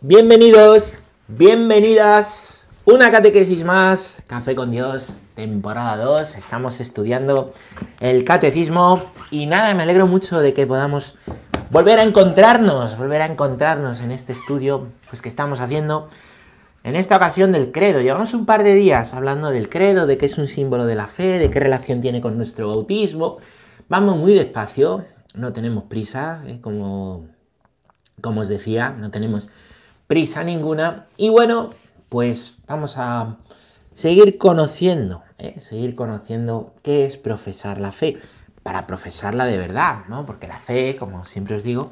Bienvenidos, bienvenidas. Una catequesis más, Café con Dios, temporada 2. Estamos estudiando el catecismo y nada, me alegro mucho de que podamos volver a encontrarnos, volver a encontrarnos en este estudio pues, que estamos haciendo. En esta ocasión del credo, llevamos un par de días hablando del credo, de qué es un símbolo de la fe, de qué relación tiene con nuestro bautismo. Vamos muy despacio, no tenemos prisa, ¿eh? como, como os decía, no tenemos prisa ninguna. Y bueno, pues vamos a seguir conociendo, ¿eh? seguir conociendo qué es profesar la fe, para profesarla de verdad, ¿no? Porque la fe, como siempre os digo,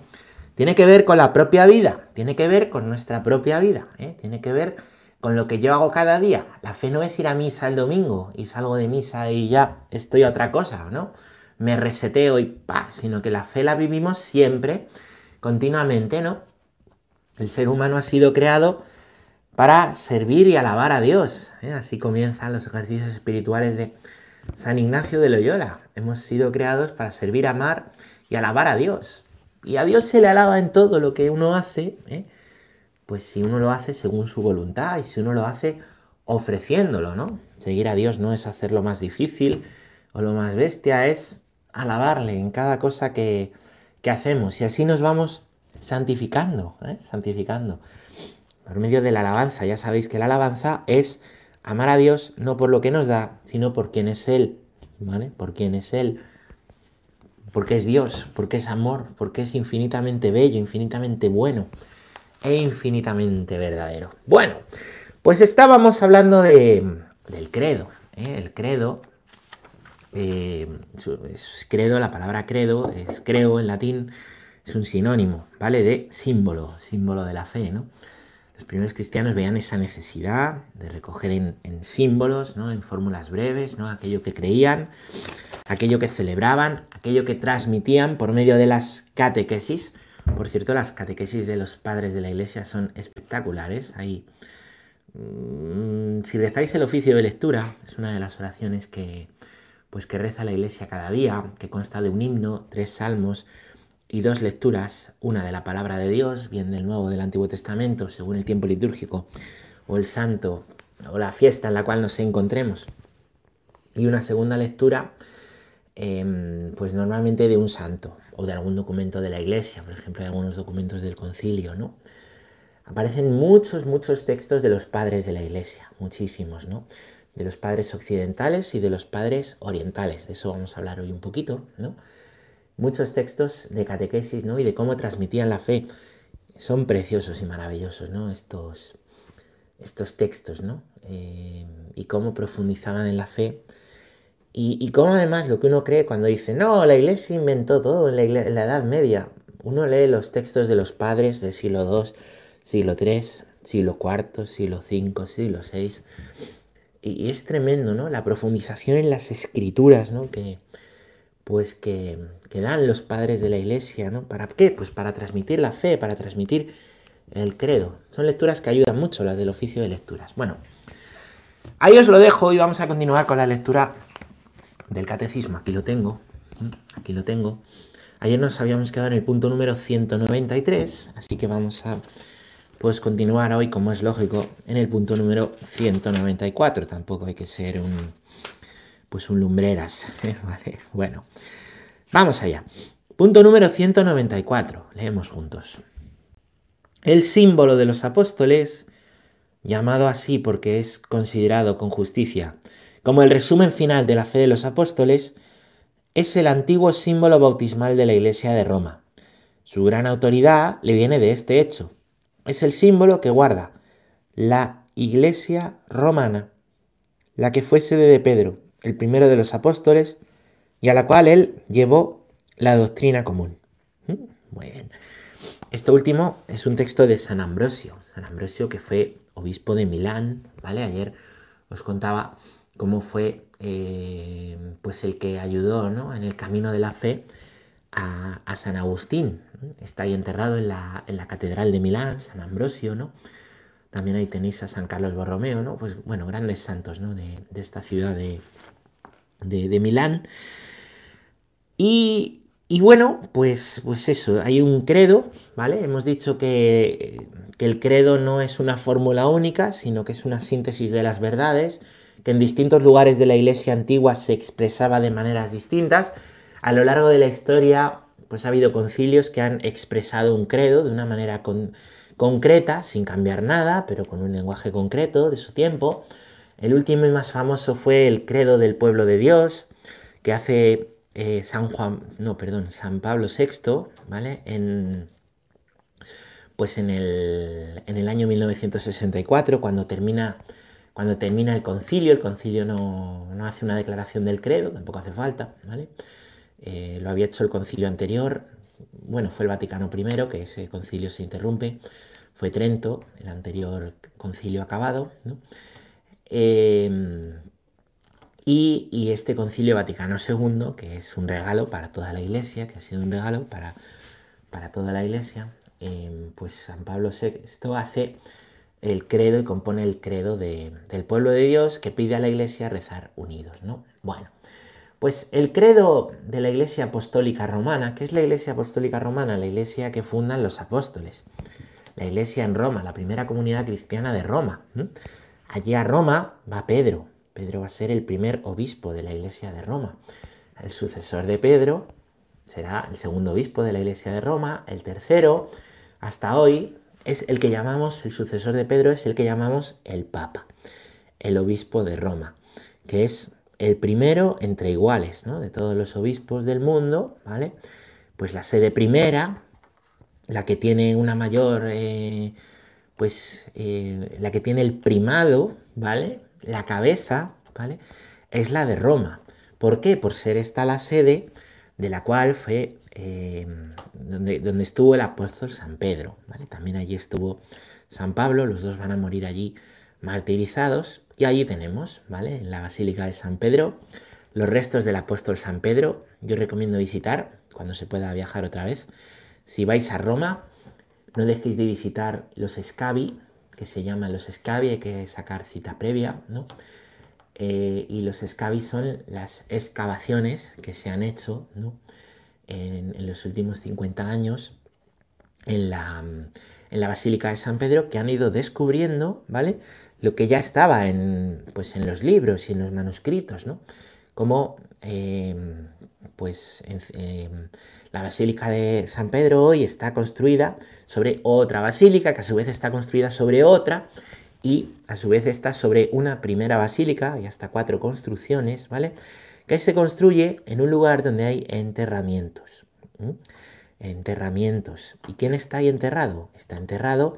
tiene que ver con la propia vida, tiene que ver con nuestra propia vida, ¿eh? tiene que ver con lo que yo hago cada día. La fe no es ir a misa el domingo y salgo de misa y ya estoy a otra cosa, ¿no? Me reseteo y pa, sino que la fe la vivimos siempre, continuamente, ¿no? El ser humano ha sido creado para servir y alabar a Dios. ¿eh? Así comienzan los ejercicios espirituales de San Ignacio de Loyola. Hemos sido creados para servir, amar y alabar a Dios. Y a Dios se le alaba en todo lo que uno hace, ¿eh? pues si uno lo hace según su voluntad y si uno lo hace ofreciéndolo, ¿no? Seguir a Dios no es hacer lo más difícil o lo más bestia, es alabarle en cada cosa que, hacemos y así nos vamos santificando, ¿eh? santificando. Por medio de la alabanza, ya sabéis que la alabanza es amar a Dios no por lo que nos da, sino por quien es Él, ¿vale? Por quien es Él porque es Dios, porque es amor, porque es infinitamente bello, infinitamente bueno e infinitamente verdadero. Bueno, pues estábamos hablando de, del credo. ¿eh? El credo, eh, es credo, la palabra credo es creo en latín, es un sinónimo, ¿vale? De símbolo, símbolo de la fe, ¿no? Los primeros cristianos veían esa necesidad de recoger en, símbolos, ¿no? en fórmulas breves, ¿no? aquello que creían, aquello que celebraban, aquello que transmitían por medio de las catequesis. Por cierto, las catequesis de los padres de la iglesia son espectaculares. Ahí, mm, si rezáis el oficio de lectura, es una de las oraciones que, pues, que reza la iglesia cada día, que consta de un himno, tres salmos, y dos lecturas, una de la palabra de Dios, bien del Nuevo del Antiguo Testamento, según el tiempo litúrgico, o el santo, o la fiesta en la cual nos encontremos, y una segunda lectura, em, pues normalmente de un santo, o de algún documento de la iglesia, por ejemplo, de algunos documentos del concilio, ¿no? Aparecen muchos, muchos textos de los padres de la iglesia, muchísimos, ¿no? De los padres occidentales y de los padres orientales, de eso vamos a hablar hoy un poquito, ¿no? Muchos textos de catequesis, ¿no? Y de cómo transmitían la fe. Son preciosos y maravillosos, ¿no? Estos, estos textos, ¿no? Eh, y cómo profundizaban en la fe. Y, cómo además lo que uno cree cuando dice, no, la iglesia inventó todo en la, Edad Media. Uno lee los textos de los padres del siglo II, siglo III, siglo IV, siglo V, siglo VI. Y, es tremendo, ¿no? La profundización en las escrituras, ¿no? Que, pues que, dan los padres de la iglesia, ¿no? ¿Para qué? Pues para transmitir la fe, para transmitir el credo. Son lecturas que ayudan mucho, las del oficio de lecturas. Bueno, ahí os lo dejo y vamos a continuar con la lectura del catecismo. Aquí lo tengo, aquí lo tengo. Ayer nos habíamos quedado en el punto número 193, así que vamos a pues continuar hoy, como es lógico, en el punto número 194. Tampoco hay que ser un pues un lumbreras. vale, bueno, vamos allá. Punto número 194. Leemos juntos. El símbolo de los apóstoles, llamado así porque es considerado con justicia como el resumen final de la fe de los apóstoles, es el antiguo símbolo bautismal de la Iglesia de Roma. Su gran autoridad le viene de este hecho. Es el símbolo que guarda la Iglesia romana, la que fue sede de Pedro, el primero de los apóstoles, y a la cual él llevó la doctrina común. ¿Mm? Muy bien. Esto último es un texto de San Ambrosio, San Ambrosio que fue obispo de Milán, ¿vale? Ayer os contaba cómo fue eh, pues el que ayudó ¿no? en el camino de la fe a, San Agustín. Está ahí enterrado en la, en la, Catedral de Milán, San Ambrosio, ¿no? También ahí tenéis a San Carlos Borromeo, ¿no? Pues bueno, grandes santos, ¿no? De, de esta ciudad de, de, Milán. Y, bueno, pues, pues eso, hay un credo, ¿vale? Hemos dicho que, que el credo no es una fórmula única, sino que es una síntesis de las verdades, que en distintos lugares de la iglesia antigua se expresaba de maneras distintas. A lo largo de la historia, pues ha habido concilios que han expresado un credo de una manera concreta, sin cambiar nada, pero con un lenguaje concreto de su tiempo. El último y más famoso fue el credo del pueblo de Dios, que hace eh, San Juan, no, perdón, San Pablo VI, ¿vale? En, pues en el, en el año 1964, cuando termina, cuando termina el concilio, el concilio no, hace una declaración del credo, tampoco hace falta, ¿vale? Eh, lo había hecho el concilio anterior, bueno, fue el Vaticano I, que ese concilio se interrumpe, fue Trento, el anterior concilio acabado, ¿no? Eh, y, este concilio Vaticano II, que es un regalo para toda la iglesia, que ha sido un regalo para, para toda la iglesia, Em, pues San Pablo VI hace el credo y compone el credo del pueblo de Dios que pide a la iglesia rezar unidos, ¿no? Bueno, pues el credo de la iglesia apostólica romana, ¿qué es la iglesia apostólica romana? La iglesia que fundan los apóstoles. La iglesia en Roma, la primera comunidad cristiana de Roma. Allí a Roma va Pedro. Pedro va a ser el primer obispo de la iglesia de Roma. El sucesor de Pedro será el segundo obispo de la iglesia de Roma, el tercero, hasta hoy, es el que llamamos, el sucesor de Pedro es el que llamamos el Papa, el obispo de Roma, que es el primero entre iguales, ¿no? De todos los obispos del mundo, ¿vale? Pues la sede primera, la que tiene una mayor, eh, pues eh, la que tiene el primado, ¿vale? La cabeza, ¿vale? Es la de Roma. ¿Por qué? Por ser esta la sede de la cual fue em, donde, donde, estuvo el apóstol San Pedro. También allí estuvo San Pablo, los dos van a morir allí martirizados. Y allí tenemos, ¿vale? En la Basílica de San Pedro, los restos del apóstol San Pedro. Yo recomiendo visitar cuando se pueda viajar otra vez. Si vais a Roma, no dejéis de visitar los Scavi, que se llaman los Scavi, hay que sacar cita previa, ¿no? Eh, y los escavis son las excavaciones que se han hecho en, los últimos 50 años en la, Basílica de San Pedro que han ido descubriendo, ¿vale? Lo que ya estaba en, pues, en los libros y en los manuscritos, ¿no? Como, em, pues, em, la Basílica de San Pedro hoy está construida sobre otra basílica, que a su vez está construida sobre otra, y a su vez está sobre una primera basílica y hasta cuatro construcciones, ¿vale? Que se construye en un lugar donde hay enterramientos. Enterramientos. ¿Y quién está ahí enterrado? Está enterrado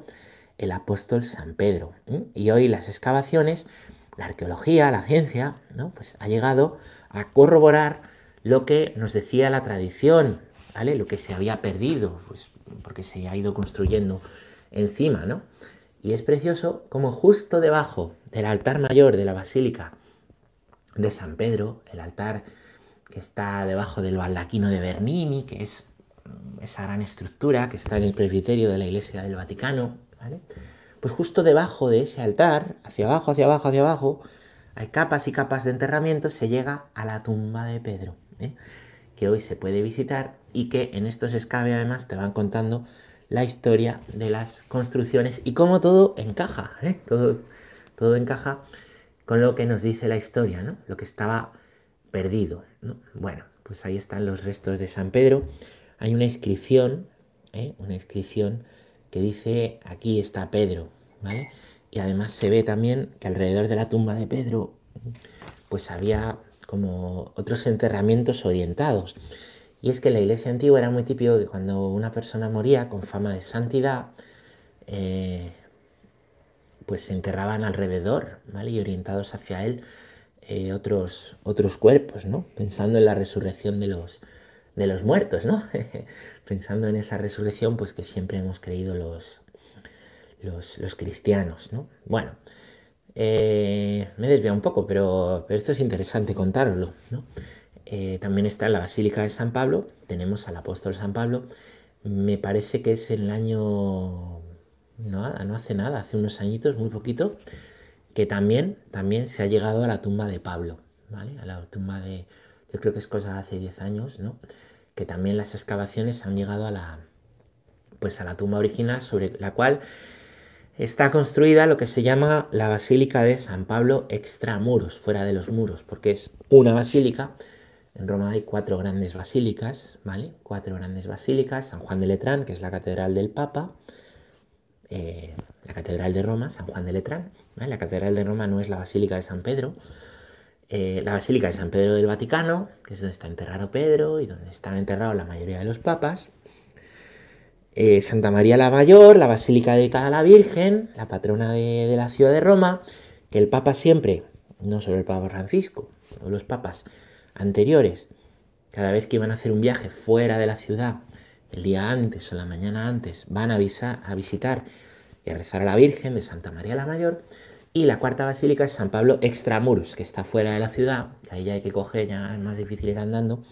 el apóstol San Pedro. Y hoy las excavaciones, la arqueología, la ciencia, ¿no? Pues ha llegado a corroborar lo que nos decía la tradición, Lo que se había perdido, pues porque se ha ido construyendo encima, ¿no? Y es precioso como justo debajo del altar mayor de la Basílica de San Pedro, el altar que está debajo del baldaquino de Bernini, que es mm, esa gran estructura que está en el presbiterio de la Iglesia del Vaticano. Pues justo debajo de ese altar, hacia abajo, hacia abajo, hacia abajo, hay capas y capas de enterramiento, se llega a la tumba de Pedro, ¿eh? que hoy se puede visitar y que en estos escabe además te van contando la historia de las construcciones y cómo todo encaja, ¿eh? todo, todo encaja con lo que nos dice la historia, ¿no? lo que estaba perdido. Bueno, pues ahí están los restos de San Pedro. Hay una inscripción, ¿eh? una inscripción que dice aquí está Pedro. Y además se ve también que alrededor de la tumba de Pedro, pues había como otros enterramientos orientados. Y es que en la iglesia antigua era muy típico que cuando una persona moría con fama de santidad, eh, pues se enterraban alrededor, ¿vale? Y orientados hacia él eh, otros, otros cuerpos, ¿no? Pensando en la resurrección de los, de los muertos, ¿no? Pensando en esa resurrección, pues que siempre hemos creído los, los, cristianos, ¿no? Bueno, eh, me he desviado un poco, pero, pero esto es interesante contarlo, ¿no? Eh, también está la Basílica de San Pablo, tenemos al apóstol San Pablo, me parece que es en el año, nada, no hace nada, hace unos añitos, muy poquito, que también, también se ha llegado a la tumba de Pablo, ¿vale? A la tumba de, yo creo que es cosa de hace 10 años, ¿no? Que también las excavaciones han llegado a la, pues a la tumba original sobre la cual está construida lo que se llama la Basílica de San Pablo extramuros, fuera de los muros, porque es una basílica. En Roma hay cuatro grandes basílicas, ¿vale? Cuatro grandes basílicas. San Juan de Letrán, que es la catedral del Papa. Eh, la catedral de Roma, San Juan de Letrán. La catedral de Roma no es la Basílica de San Pedro. Eh, la Basílica de San Pedro del Vaticano, que es donde está enterrado Pedro y donde están enterrados la mayoría de los papas. Eh, Santa María la Mayor, la Basílica dedicada a la Virgen, la patrona de, la ciudad de Roma, que el Papa siempre, no solo el Papa Francisco, todos los papas anteriores, cada vez que iban a hacer un viaje fuera de la ciudad, el día antes o la mañana antes, van a, a visitar y a rezar a la Virgen de Santa María la Mayor. Y la cuarta basílica es San Pablo Extramuros, que está fuera de la ciudad, ahí ya hay que coger, ya es más difícil ir andando,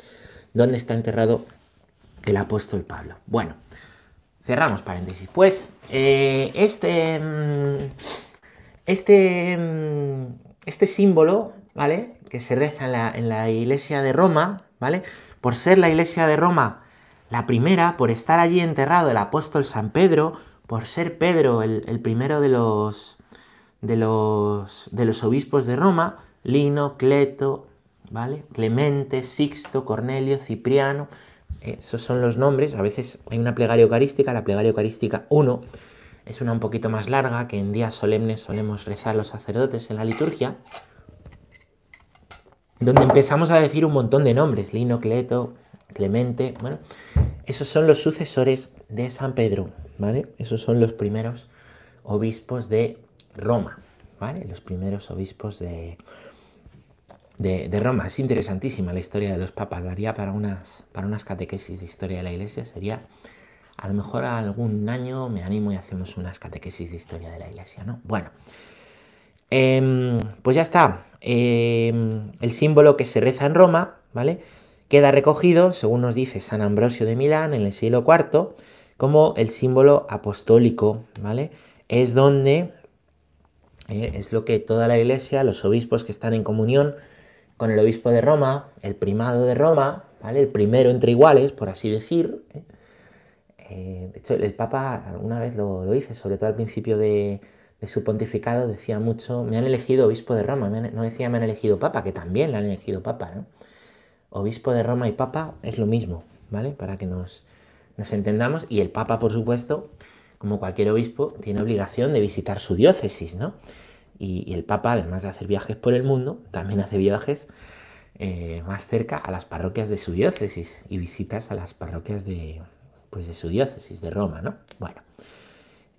donde está enterrado el apóstol Pablo. Bueno, Cerramos paréntesis. Pues eh, este, mm, este, mm, este símbolo, ¿vale? Que se reza en la, iglesia de Roma, ¿vale? Por ser la iglesia de Roma la primera, por estar allí enterrado el apóstol San Pedro, por ser Pedro el, primero de los, de los, de los obispos de Roma, Lino, Cleto, ¿vale? Clemente, Sixto, Cornelio, Cipriano, esos son los nombres. A veces hay una plegaria eucarística, la plegaria eucarística 1 es una un poquito más larga que en días solemnes solemos rezar los sacerdotes en la liturgia, donde empezamos a decir un montón de nombres, Lino, Cleto, Clemente, bueno, esos son los sucesores de San Pedro, ¿vale? Esos son los primeros obispos de Roma, ¿vale? Los primeros obispos de, de, Roma. Es interesantísima la historia de los papas. Daría para unas, para unas catequesis de historia de la iglesia. Sería, a lo mejor algún año me animo y hacemos unas catequesis de historia de la iglesia, ¿no? Bueno, em, pues ya está. Em, el símbolo que se reza en Roma, ¿vale? Queda recogido, según nos dice San Ambrosio de Milán en el siglo IV, como el símbolo apostólico, ¿vale? Es donde eh, es lo que toda la iglesia, los obispos que están en comunión, con el obispo de Roma, el primado de Roma, ¿vale? El primero entre iguales, por así decir. ¿eh? Eh, de hecho, el Papa alguna vez lo, dice, sobre todo al principio de, su pontificado, decía mucho, me han elegido obispo de Roma, no decía me han elegido Papa, que también le han elegido Papa, ¿no? Obispo de Roma y Papa es lo mismo, ¿vale? Para que nos, nos entendamos. Y el Papa, por supuesto, como cualquier obispo, tiene obligación de visitar su diócesis, ¿no? Y, el Papa, además de hacer viajes por el mundo, también hace viajes eh, más cerca a las parroquias de su diócesis y visitas a las parroquias de, pues de su diócesis, de Roma, ¿no? Bueno,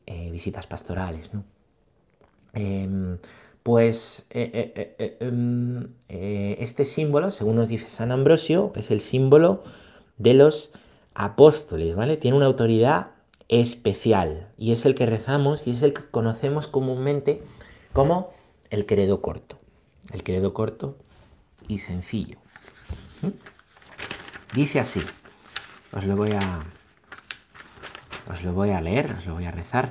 eh, visitas pastorales, ¿no? Em, pues eh, em, este símbolo, según nos dice San Ambrosio, es el símbolo de los apóstoles, ¿vale? Tiene una autoridad especial y es el que rezamos y es el que conocemos comúnmente como el credo corto. El credo corto y sencillo. ¿Mm? Dice así. Os lo voy a os lo voy a leer, os lo voy a rezar.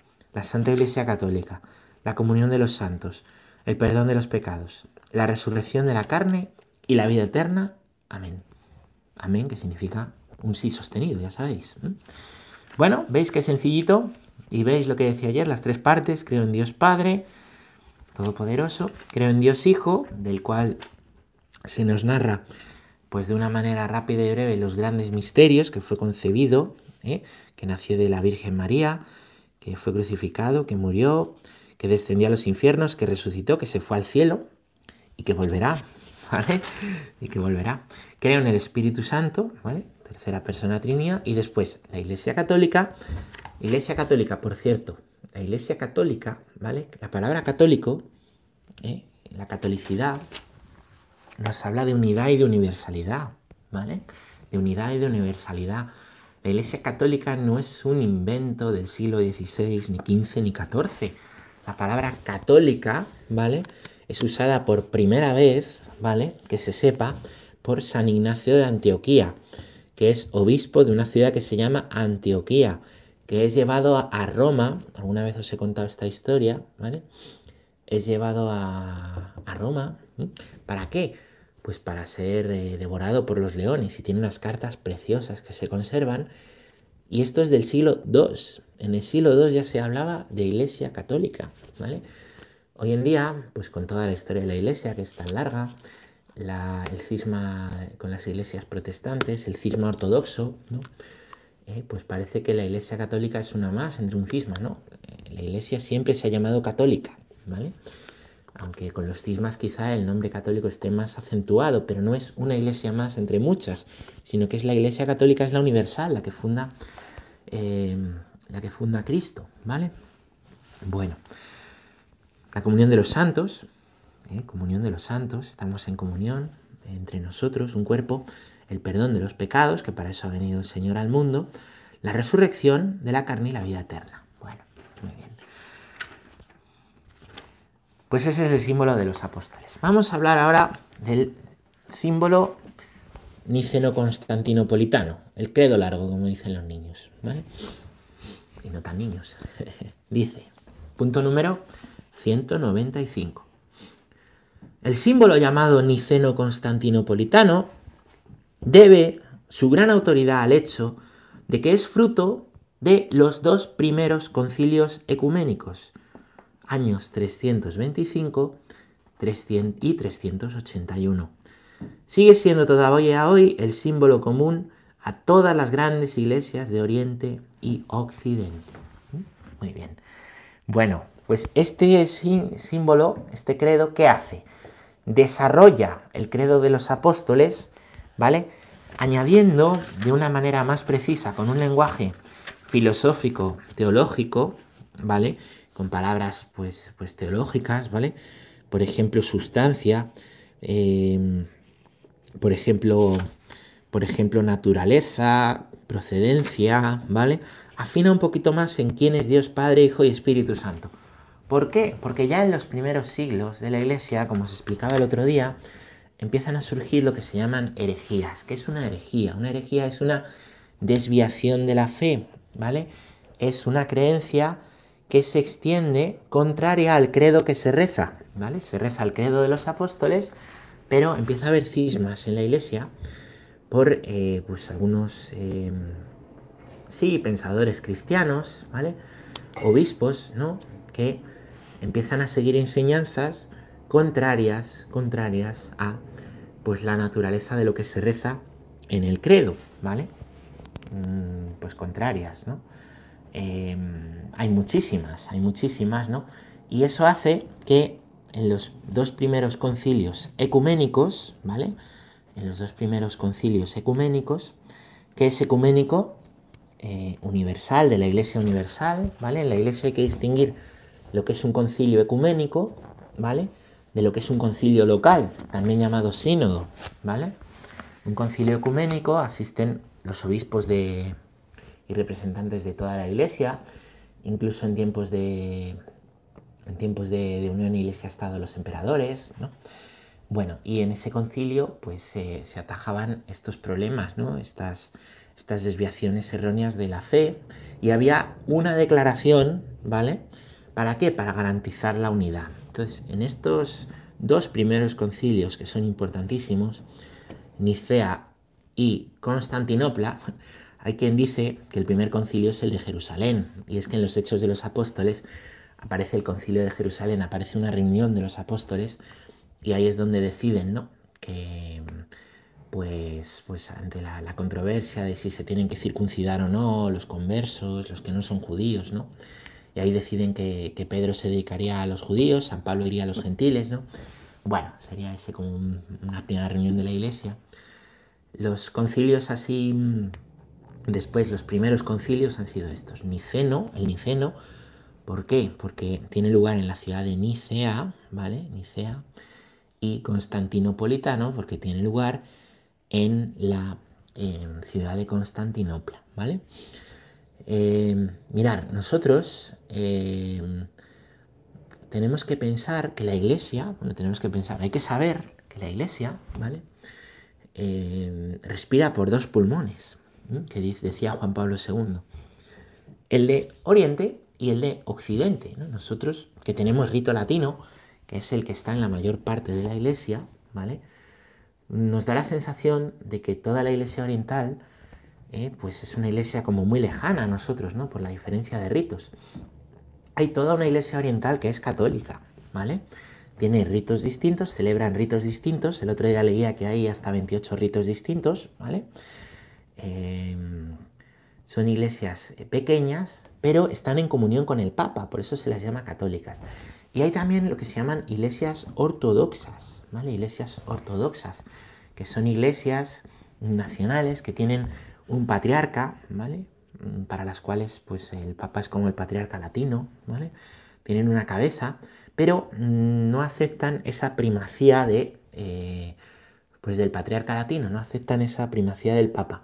la Santa Iglesia Católica, la comunión de los santos, el perdón de los pecados, la resurrección de la carne y la vida eterna. Amén. Amén, que significa un sí sostenido, ya sabéis. Bueno, veis que sencillito y veis lo que decía ayer, las tres partes, creo en Dios Padre, Todopoderoso, creo en Dios Hijo, del cual se nos narra pues de una manera rápida y breve los grandes misterios que fue concebido, ¿eh? que nació de la Virgen María, que fue crucificado, que murió, que descendió a los infiernos, que resucitó, que se fue al cielo y que volverá, ¿vale? Y que volverá. Creo en el Espíritu Santo, ¿vale? tercera persona trinidad, y después la Iglesia Católica. Iglesia Católica, por cierto, la Iglesia Católica, ¿vale? La palabra católico, ¿eh? la catolicidad, nos habla de unidad y de universalidad, ¿vale? De unidad y de universalidad. La Iglesia Católica no es un invento del siglo XVI, ni XV, ni XIV. La palabra católica, ¿vale? Es usada por primera vez, ¿vale? Que se sepa, por San Ignacio de Antioquía, que es obispo de una ciudad que se llama Antioquía, que es llevado a Roma, alguna vez os he contado esta historia, ¿vale? Es llevado a, Roma, ¿para qué? Pues para ser eh, devorado por los leones y tiene unas cartas preciosas que se conservan. Y esto es del siglo II. En el siglo II ya se hablaba de iglesia católica, ¿vale? Hoy en día, pues con toda la historia de la iglesia, que es tan larga, el cisma con las iglesias protestantes, el cisma ortodoxo. Eh, pues parece que la iglesia católica es una más entre un cisma, ¿no? Eh, la iglesia siempre se ha llamado católica, ¿vale? Aunque con los cismas quizá el nombre católico esté más acentuado, pero no es una iglesia más entre muchas, sino que es la iglesia católica, es la universal, la que funda, eh, la que funda Cristo, ¿vale? Bueno, la comunión de los santos, ¿eh? comunión de los santos, estamos en comunión entre nosotros, un cuerpo, el perdón de los pecados, que para eso ha venido el Señor al mundo, la resurrección de la carne y la vida eterna. Bueno, muy bien. Pues ese es el símbolo de los apóstoles. Vamos a hablar ahora del símbolo niceno-constantinopolitano, el credo largo, como dicen los niños, ¿vale? Y no tan niños. Dice, punto número 195. El símbolo llamado niceno-constantinopolitano debe su gran autoridad al hecho de que es fruto de los dos primeros concilios ecuménicos, años 325 y 381. Sigue siendo todavía hoy el símbolo común a todas las grandes iglesias de Oriente y Occidente. Muy bien. Bueno, pues este símbolo, este credo, ¿qué hace? desarrolla el credo de los apóstoles, ¿vale? Añadiendo de una manera más precisa, con un lenguaje filosófico, teológico, ¿vale? Con palabras, pues, pues teológicas, ¿vale? Por ejemplo, sustancia, em, por ejemplo, por ejemplo, naturaleza, procedencia, ¿vale? Afina un poquito más en quién es Dios Padre, Hijo y Espíritu Santo. ¿Por qué? Porque ya en los primeros siglos de la Iglesia, como se explicaba el otro día, empiezan a surgir lo que se llaman herejías. ¿Qué es una herejía? Una herejía es una desviación de la fe, ¿vale? Es una creencia que se extiende contraria al credo que se reza, ¿vale? Se reza el credo de los apóstoles, pero empieza a haber cismas en la iglesia por eh, pues algunos, em, sí, pensadores cristianos, ¿vale? Obispos, ¿no? Que empiezan a seguir enseñanzas contrarias, contrarias a pues la naturaleza de lo que se reza en el credo, ¿vale? Mm, pues contrarias, ¿no? Em, hay muchísimas, hay muchísimas, ¿no? Y eso hace que en los dos primeros concilios ecuménicos, ¿vale? En los dos primeros concilios ecuménicos, que es ecuménico eh, universal, de la Iglesia universal, ¿vale? En la Iglesia hay que distinguir lo que es un concilio ecuménico, ¿vale? De lo que es un concilio local, también llamado sínodo, ¿vale? Un concilio ecuménico asisten los obispos de, y representantes de toda la iglesia, incluso en tiempos de, en tiempos de, unión iglesia-estado los emperadores, ¿no? Bueno, y en ese concilio pues se atajaban estos problemas, ¿no? Estas, estas desviaciones erróneas de la fe y había una declaración, ¿vale? ¿Para qué? Para garantizar la unidad. Entonces, en estos dos primeros concilios que son importantísimos, Nicea y Constantinopla, hay quien dice que el primer concilio es el de Jerusalén, y es que en los Hechos de los Apóstoles aparece el concilio de Jerusalén, aparece una reunión de los apóstoles, y ahí es donde deciden, ¿no? Que pues, pues ante la, controversia de si se tienen que circuncidar o no los conversos, los que no son judíos, ¿no? y ahí deciden que, Pedro se dedicaría a los judíos, San Pablo iría a los gentiles, ¿no? Bueno, sería ese como una primera reunión de la iglesia. Los concilios así, después los primeros concilios han sido estos. Niceno, el Niceno, ¿por qué? Porque tiene lugar en la ciudad de Nicea, ¿vale? Nicea. Y Constantinopolitano, porque tiene lugar en la ciudad de Constantinopla, ¿vale? Eh, mirar, nosotros eh, tenemos que pensar que la iglesia, bueno, tenemos que pensar, hay que saber que la iglesia, ¿vale? Eh, respira por dos pulmones, que decía Juan Pablo II. El de Oriente y el de Occidente. Nosotros que tenemos rito latino, que es el que está en la mayor parte de la iglesia, ¿vale? Nos da la sensación de que toda la iglesia oriental, eh, pues es una iglesia como muy lejana a nosotros, ¿no? Por la diferencia de ritos. Hay toda una iglesia oriental que es católica, ¿vale? tiene ritos distintos, celebran ritos distintos. El otro día leía que hay hasta 28 ritos distintos, ¿vale? Em, son iglesias eh, pequeñas, pero están en comunión con el Papa, por eso se las llama católicas. Y hay también lo que se llaman iglesias ortodoxas, ¿vale? Iglesias ortodoxas, que son iglesias nacionales que tienen un patriarca, ¿vale? Mm, para las cuales pues el Papa es como el patriarca latino, ¿vale? Tienen una cabeza pero mm, no aceptan esa primacía de, eh, pues del patriarca latino, no aceptan esa primacía del papa.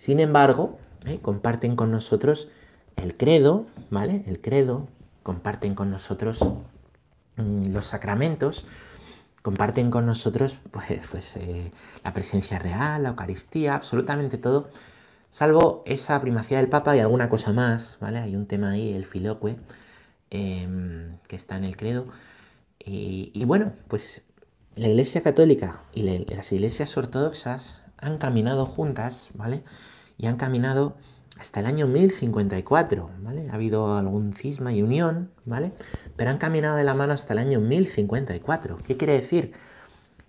Sin embargo, eh, comparten con nosotros el credo, ¿vale? El credo, comparten con nosotros mm, los sacramentos, comparten con nosotros pues, pues eh, la presencia real, la Eucaristía, absolutamente todo, salvo esa primacía del Papa y alguna cosa más, ¿vale? Hay un tema ahí, el filoque, Em, que está en el credo. Y, bueno, pues la Iglesia Católica y las iglesias ortodoxas han caminado juntas, ¿vale? Y han caminado hasta el año 1054, ¿vale? Ha habido algún cisma y unión, ¿vale? Pero han caminado de la mano hasta el año 1054. ¿Qué quiere decir?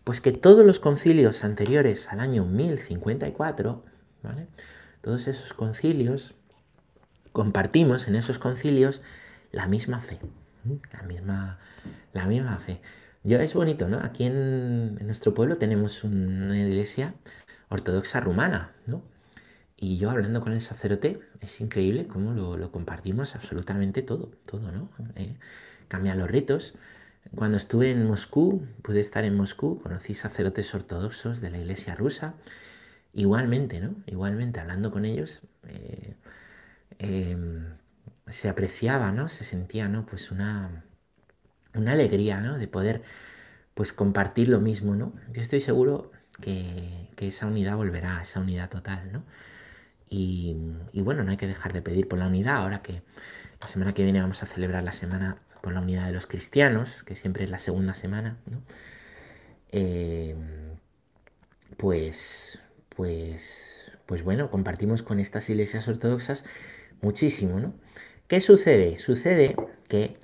Pues que todos los concilios anteriores al año 1054, ¿vale? Todos esos concilios, compartimos en esos concilios la misma fe. La misma, la misma fe. Yo es bonito, ¿no? Aquí en, nuestro pueblo tenemos una iglesia ortodoxa rumana, ¿no? Y yo hablando con el sacerdote, es increíble cómo lo, compartimos absolutamente todo, todo, ¿no? Eh, los ritos. Cuando estuve en Moscú, pude estar en Moscú, conocí sacerdotes ortodoxos de la iglesia rusa. Igualmente, ¿no? Igualmente, hablando con ellos, eh, em, se apreciaba, ¿no? Se sentía, ¿no? Pues una, una alegría, ¿no? De poder, pues, compartir lo mismo, ¿no? Yo estoy seguro que, esa unidad volverá, esa unidad total, ¿no? Y, bueno, no hay que dejar de pedir por la unidad, ahora que la semana que viene vamos a celebrar la semana por la unidad de los cristianos, que siempre es la segunda semana, ¿no? Eh, pues, pues, pues bueno, compartimos con estas iglesias ortodoxas muchísimo, ¿no? ¿Qué sucede? Sucede que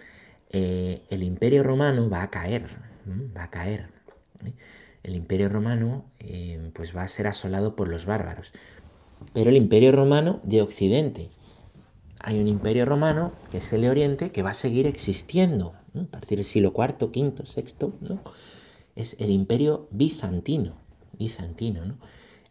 eh, el imperio romano va a caer, va a caer. El imperio romano eh, pues va a ser asolado por los bárbaros. Pero el imperio romano de Occidente. Hay un imperio romano, que es el de Oriente, que va a seguir existiendo. A partir del siglo IV, V, VI, ¿no? Es el imperio bizantino. Bizantino, ¿no?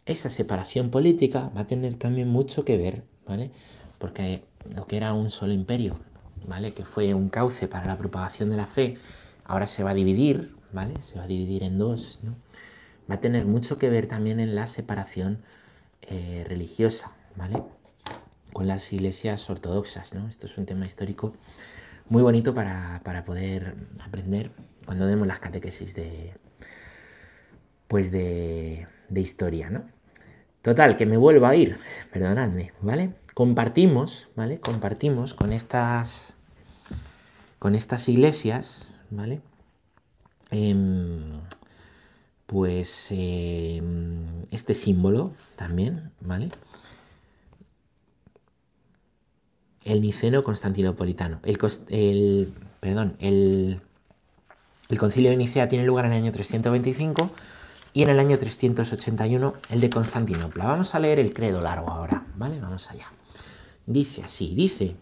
Esa separación política va a tener también mucho que ver, ¿vale? Porque lo que era un solo imperio, ¿vale? Que fue un cauce para la propagación de la fe, ahora se va a dividir, ¿vale? Se va a dividir en dos, ¿no? Va a tener mucho que ver también en la separación eh, religiosa, ¿vale? Con las iglesias ortodoxas, ¿no? Esto es un tema histórico muy bonito para, poder aprender cuando demos las catequesis de, pues de, de historia, ¿no? Total, que me vuelvo a ir, perdonadme, ¿vale? compartimos, ¿vale? Compartimos con estas, con estas iglesias, ¿vale? Em, pues em, este símbolo también, ¿vale? El niceno constantinopolitano. El, perdón, el, el concilio de Nicea tiene lugar en el año 325 y en el año 381 el de Constantinopla. Vamos a leer el credo largo ahora, ¿vale? Vamos allá. Dice así, dice,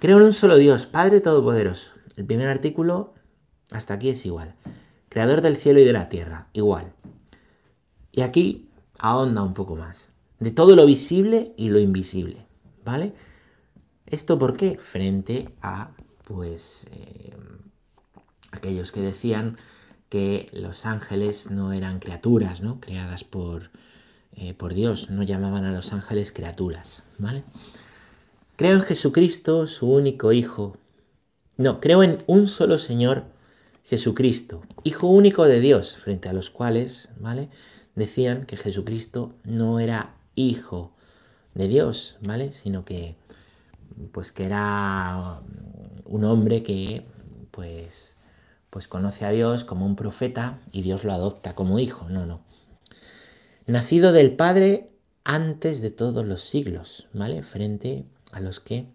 creo en un solo Dios, Padre Todopoderoso. El primer artículo hasta aquí es igual. Creador del cielo y de la tierra, igual. Y aquí ahonda un poco más. De todo lo visible y lo invisible, ¿vale? ¿Esto por qué? Frente a, pues, eh, aquellos que decían que los ángeles no eran criaturas, ¿no? Creadas por, eh, por Dios, no llamaban a los ángeles criaturas, ¿vale? Creo en Jesucristo, su único Hijo. No, creo en un solo Señor, Jesucristo, Hijo único de Dios, frente a los cuales, ¿vale? Decían que Jesucristo no era hijo de Dios, ¿vale? Sino que, pues que era un hombre que, pues, pues conoce a Dios como un profeta y Dios lo adopta como hijo. No, no. Nacido del Padre antes de todos los siglos, ¿vale? Frente a los que,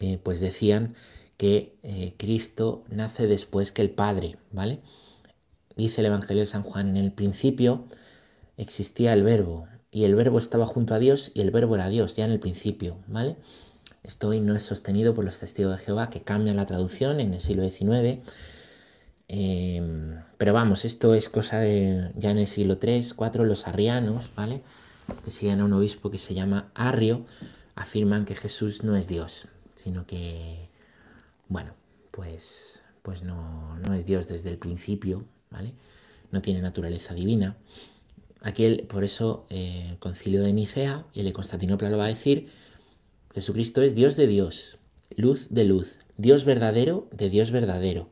eh, pues decían que eh, Cristo nace después que el Padre, ¿vale? Dice el Evangelio de San Juan, en el principio existía el verbo y el verbo estaba junto a Dios y el verbo era Dios, ya en el principio, ¿vale? Esto hoy no es sostenido por los testigos de Jehová que cambian la traducción en el siglo XIX. Em, pero vamos, esto es cosa de ya en el siglo III, IV, los arrianos, ¿vale? Que siguen a un obispo que se llama Arrio, afirman que Jesús no es Dios, sino que, bueno, pues, pues no, es Dios desde el principio, ¿vale? No tiene naturaleza divina. Aquí, por eso, eh, el concilio de Nicea y el de Constantinopla lo va a decir, Jesucristo es Dios de Dios, luz de luz, Dios verdadero de Dios verdadero.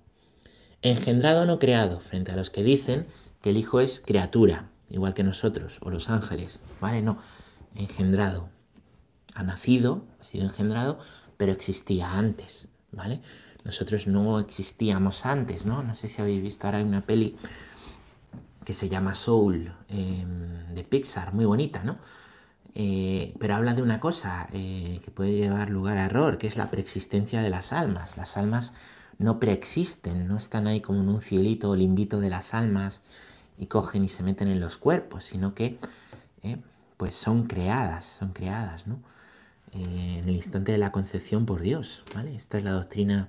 Engendrado no creado, frente a los que dicen que el Hijo es criatura, igual que nosotros, o los ángeles, ¿vale? No, engendrado. Ha nacido, ha sido engendrado, pero existía antes, ¿vale? Nosotros no existíamos antes, ¿no? No sé si habéis visto ahora una peli que se llama Soul, em, de Pixar, muy bonita, ¿no? Eh, pero habla de una cosa eh, que puede llevar lugar a error, que es la preexistencia de las almas. Las almas no preexisten, no están ahí como en un cielito limbito de las almas y cogen y se meten en los cuerpos, sino que eh, pues son creadas, son creadas, ¿no? En el instante de la concepción por Dios, ¿vale? Esta es la doctrina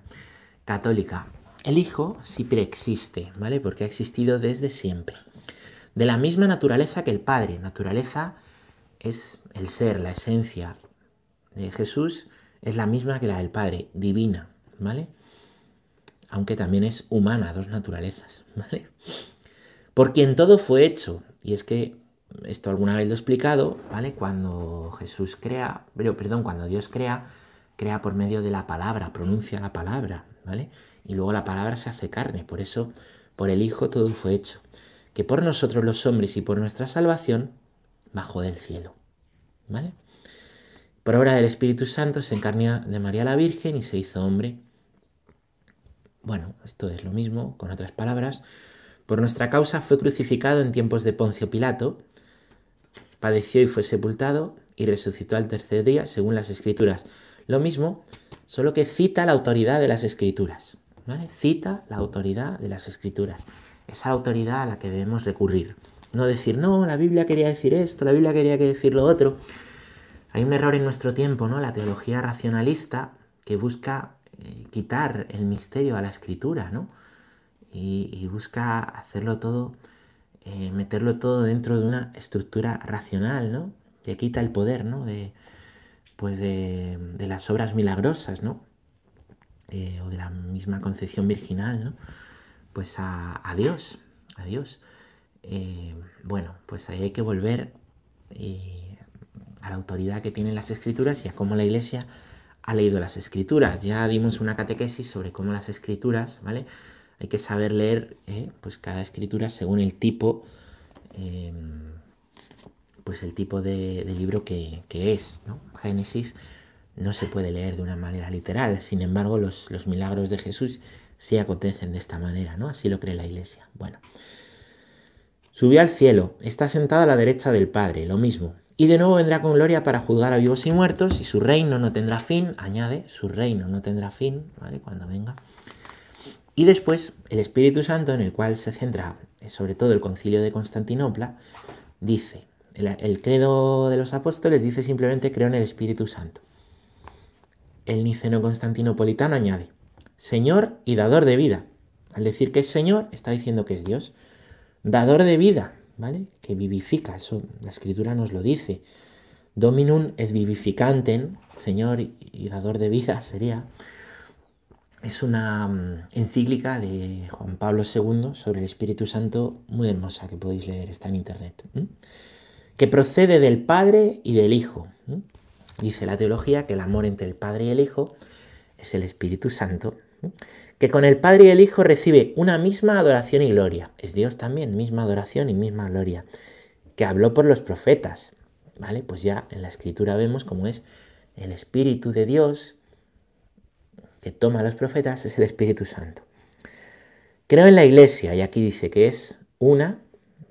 católica. El Hijo sí preexiste, ¿vale? Porque ha existido desde siempre. De la misma naturaleza que el Padre, naturaleza es el ser, la esencia de Jesús es la misma que la del Padre, divina, ¿vale? Aunque también es humana, dos naturalezas, ¿vale? Por quien todo fue hecho, y es que esto alguna vez lo he explicado, ¿vale? Cuando Jesús crea, pero perdón, cuando Dios crea, crea por medio de la palabra, pronuncia la palabra, ¿vale? Y luego la palabra se hace carne, por eso por el Hijo todo fue hecho, que por nosotros los hombres y por nuestra salvación bajo del cielo. ¿Vale? Por obra del Espíritu Santo se encarnó de María la Virgen y se hizo hombre. Bueno, esto es lo mismo, con otras palabras. Por nuestra causa fue crucificado en tiempos de Poncio Pilato, padeció y fue sepultado y resucitó al tercer día, según las Escrituras. Lo mismo, solo que cita la autoridad de las Escrituras. ¿vale? Cita la autoridad de las Escrituras. Esa autoridad a la que debemos recurrir. No decir, no, la Biblia quería decir esto, la Biblia quería decir lo otro. Hay un error en nuestro tiempo, ¿no? La teología racionalista que busca eh, quitar el misterio a la escritura, ¿no? Y, busca hacerlo todo, eh, meterlo todo dentro de una estructura racional, ¿no? Que quita el poder, ¿no? De, pues de, las obras milagrosas, ¿no? Eh, o de la misma concepción virginal, ¿no? Pues a, a Dios, a Dios. Eh, bueno, pues ahí hay que volver a la autoridad que tienen las escrituras y a cómo la iglesia ha leído las escrituras. Ya dimos una catequesis sobre cómo las escrituras, ¿vale? Hay que saber leer eh, pues cada escritura según el tipo, pues el tipo de, libro que, es, ¿no? Génesis no se puede leer de una manera literal, sin embargo los, los milagros de Jesús sí acontecen de esta manera, ¿no? Así lo cree la iglesia. Bueno. Subió al cielo, está sentado a la derecha del Padre, lo mismo. Y de nuevo vendrá con gloria para juzgar a vivos y muertos, y su reino no tendrá fin, añade, su reino no tendrá fin, ¿vale? Cuando venga. Y después, el Espíritu Santo, en el cual se centra eh, sobre todo el concilio de Constantinopla, dice, el, credo de los apóstoles dice simplemente creo en el Espíritu Santo. El niceno constantinopolitano añade, Señor y dador de vida. Al decir que es Señor, está diciendo que es Dios dador de vida, ¿vale? Que vivifica, eso la escritura nos lo dice. Dominum et vivificantem, Señor y dador de vida sería. Es una mm, encíclica de Juan Pablo II sobre el Espíritu Santo muy hermosa que podéis leer, está en internet. que procede del Padre y del Hijo. Dice la teología que el amor entre el Padre y el Hijo es el Espíritu Santo, que con el Padre y el Hijo recibe una misma adoración y gloria. Es Dios también, misma adoración y misma gloria, que habló por los profetas. ¿Vale? Pues ya en la escritura vemos cómo es el Espíritu de Dios que toma a los profetas, es el Espíritu Santo. Creo en la iglesia, y aquí dice que es una,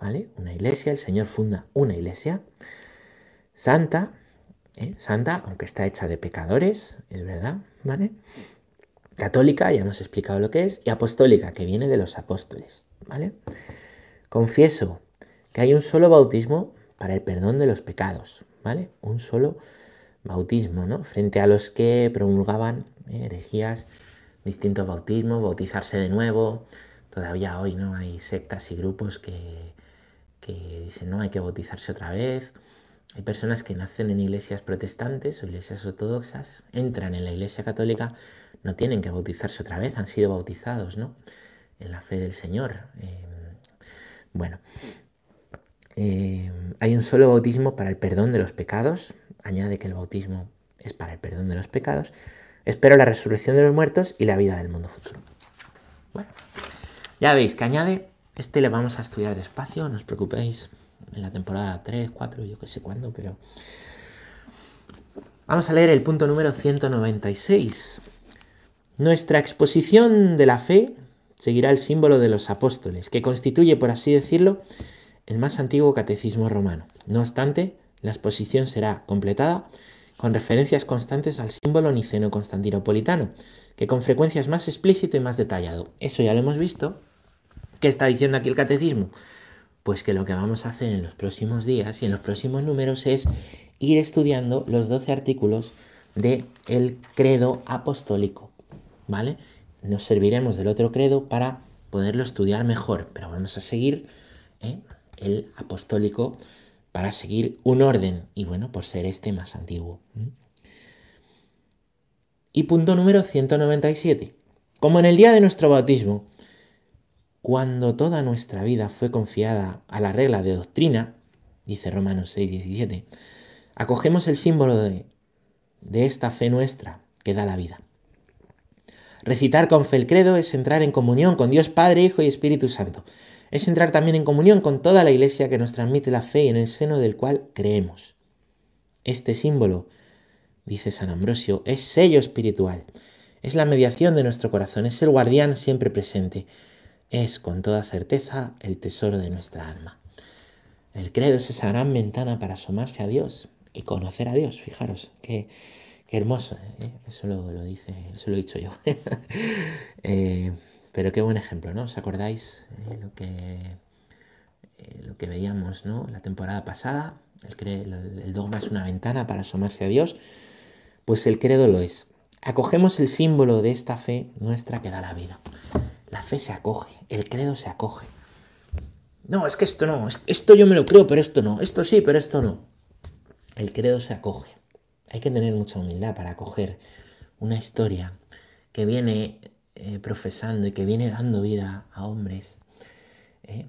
¿vale? Una iglesia, el Señor funda una iglesia santa, ¿eh? santa, aunque está hecha de pecadores, es verdad, ¿vale? Católica, ya hemos explicado lo que es, y apostólica, que viene de los apóstoles, ¿vale? Confieso que hay un solo bautismo para el perdón de los pecados, ¿vale? Un solo bautismo, ¿no? Frente a los que promulgaban ¿eh? herejías, distintos bautismos, bautizarse de nuevo. Todavía hoy no hay sectas y grupos que, que dicen, no, hay que bautizarse otra vez. Hay personas que nacen en iglesias protestantes o iglesias ortodoxas, entran en la iglesia católica, no tienen que bautizarse otra vez, han sido bautizados, ¿no? En la fe del Señor. Eh, bueno, eh, hay un solo bautismo para el perdón de los pecados. Añade que el bautismo es para el perdón de los pecados. Espero la resurrección de los muertos y la vida del mundo futuro. Bueno, ya veis que añade. Este le vamos a estudiar despacio, no os preocupéis. En la temporada 3, 4, yo que sé cuándo, pero. Vamos a leer el punto número 196. Nuestra exposición de la fe seguirá el símbolo de los apóstoles, que constituye, por así decirlo, el más antiguo catecismo romano. No obstante, la exposición será completada con referencias constantes al símbolo niceno-constantinopolitano, que con frecuencia es más explícito y más detallado. Eso ya lo hemos visto. ¿Qué está diciendo aquí el catecismo? Pues que lo que vamos a hacer en los próximos días y en los próximos números es ir estudiando los 12 artículos del el credo apostólico, ¿vale? Nos serviremos del otro credo para poderlo estudiar mejor, pero vamos a seguir ¿eh? el apostólico para seguir un orden y bueno, por ser este más antiguo. Y punto número 197. Como en el día de nuestro bautismo, cuando toda nuestra vida fue confiada a la regla de doctrina, dice Romanos 6, 17, acogemos el símbolo de, de esta fe nuestra que da la vida. Recitar con fe el credo es entrar en comunión con Dios Padre, Hijo y Espíritu Santo es entrar también en comunión con toda la Iglesia que nos transmite la fe y en el seno del cual creemos. Este símbolo, dice San Ambrosio, es sello espiritual, es la mediación de nuestro corazón, es el guardián siempre presente, es con toda certeza el tesoro de nuestra alma. El credo es esa gran ventana para asomarse a Dios y conocer a Dios, fijaros, qué, hermoso, ¿eh? eso lo, lo, dice, eso lo he dicho yo. eh, pero qué buen ejemplo, ¿no? ¿Os acordáis eh, lo, que, eh, lo que veíamos ¿no? la temporada pasada? El, el dogma es una ventana para asomarse a Dios. Pues el credo lo es. Acogemos el símbolo de esta fe nuestra que da la vida. La fe se acoge, el credo se acoge. No, es que esto no, esto yo me lo creo, pero esto no, esto sí, pero esto no. El credo se acoge. Hay que tener mucha humildad para acoger una historia que viene eh, profesando y que viene dando vida a hombres, eh,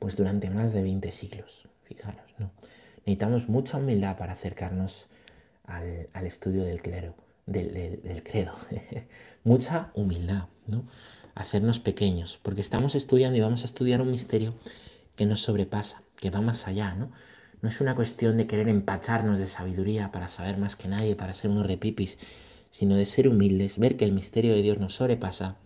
pues durante más de 20 siglos. Fijaros, ¿no? Necesitamos mucha humildad para acercarnos al, estudio del clero, del, credo. mucha humildad, ¿no? Hacernos pequeños, porque estamos estudiando y vamos a estudiar un misterio que nos sobrepasa, que va más allá, ¿no? No es una cuestión de querer empacharnos de sabiduría para saber más que nadie, para ser unos repipis, sino de ser humildes, ver que el misterio de Dios nos sobrepasa.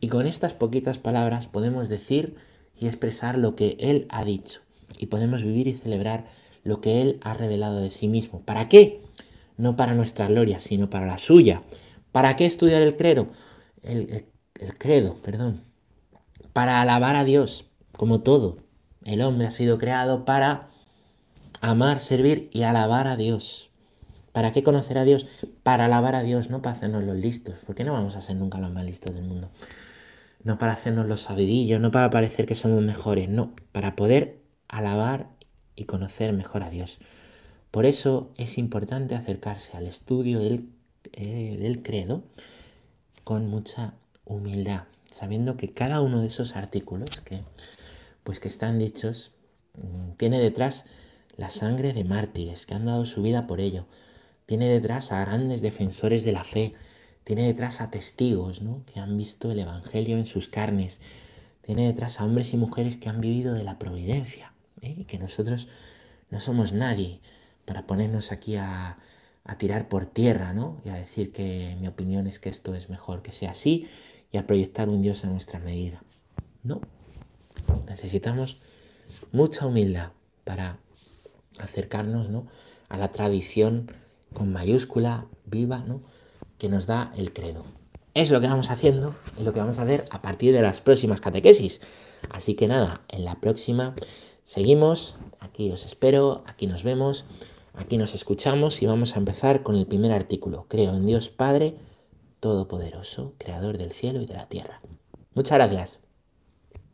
Y con estas poquitas palabras podemos decir y expresar lo que Él ha dicho. Y podemos vivir y celebrar lo que Él ha revelado de sí mismo. ¿Para qué? No para nuestra gloria, sino para la suya. ¿Para qué estudiar el credo? El, el credo, perdón. Para alabar a Dios, como todo. El hombre ha sido creado para amar, servir y alabar a Dios. ¿Para qué conocer a Dios? Para alabar a Dios, no para hacernos los listos, porque no vamos a ser nunca los más listos del mundo. No para hacernos los sabidillos, no para parecer que somos mejores, no, para poder alabar y conocer mejor a Dios. Por eso es importante acercarse al estudio del, eh, del credo con mucha humildad, sabiendo que cada uno de esos artículos que, pues que están dichos mm, tiene detrás la sangre de mártires que han dado su vida por ello. Tiene detrás a grandes defensores de la fe. Tiene detrás a testigos ¿no? que han visto el Evangelio en sus carnes. Tiene detrás a hombres y mujeres que han vivido de la providencia. ¿eh? Y que nosotros no somos nadie para ponernos aquí a, a tirar por tierra, ¿no? Y a decir que mi opinión es que esto es mejor que sea así y a proyectar un Dios a nuestra medida. No. Necesitamos mucha humildad para acercarnos ¿no? a la tradición con mayúscula, viva, ¿no? que nos da el credo. Es lo que vamos haciendo, es lo que vamos a hacer a partir de las próximas catequesis. Así que nada, en la próxima seguimos, aquí os espero, aquí nos vemos. Aquí nos escuchamos y vamos a empezar con el primer artículo. Creo en Dios Padre Todopoderoso, Creador del cielo y de la tierra. Muchas gracias.